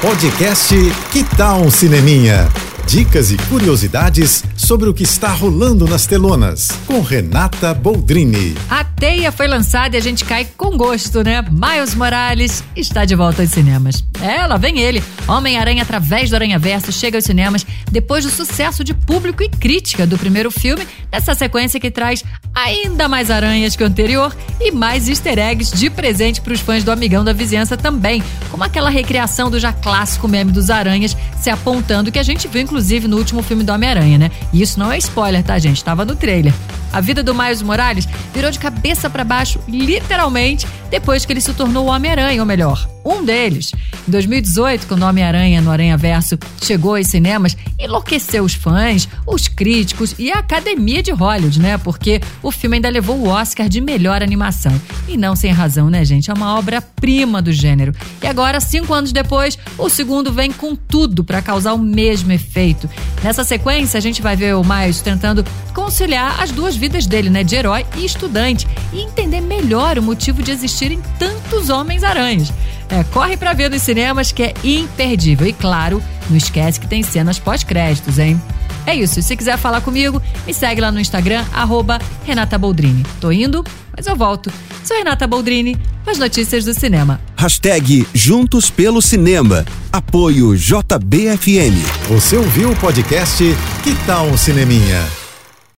Podcast Que Tal um Cineminha? Dicas e curiosidades sobre o que está rolando nas telonas, com Renata Boldrini. A teia foi lançada e a gente cai com gosto, né? Miles Morales está de volta aos cinemas. É, lá vem ele. Homem-Aranha através do Aranha Verso chega aos cinemas depois do sucesso de público e crítica do primeiro filme, nessa sequência que traz ainda mais aranhas que o anterior e mais easter eggs de presente para os fãs do Amigão da Vizinhança também, como aquela recriação do já clássico meme dos aranhas se apontando que a gente viu inclusive inclusive no último filme do Homem-Aranha, né? E isso não é spoiler, tá, gente? Tava no trailer. A vida do Miles Morales virou de cabeça para baixo, literalmente, depois que ele se tornou o Homem-Aranha, ou melhor, um deles. Em 2018, quando o Homem-Aranha no Aranha Verso chegou aos cinemas, enlouqueceu os fãs, os críticos e a academia de Hollywood, né? Porque o filme ainda levou o Oscar de melhor animação. E não sem razão, né, gente? É uma obra-prima do gênero. E agora, cinco anos depois, o segundo vem com tudo para causar o mesmo efeito. Nessa sequência, a gente vai ver o Miles tentando conciliar as duas vidas dele, né? De herói e estudante. E entender melhor o motivo de existirem tantos Homens-Aranhas. É, corre para ver nos cinemas que é imperdível. E claro, não esquece que tem cenas pós-créditos, hein? É isso. Se quiser falar comigo, me segue lá no Instagram, arroba Renata Boldrini. Tô indo, mas eu volto. Sou Renata Boldrini, as notícias do cinema. Hashtag Juntos pelo Cinema. Apoio JBFM. Você ouviu o podcast Que Tal um Cineminha?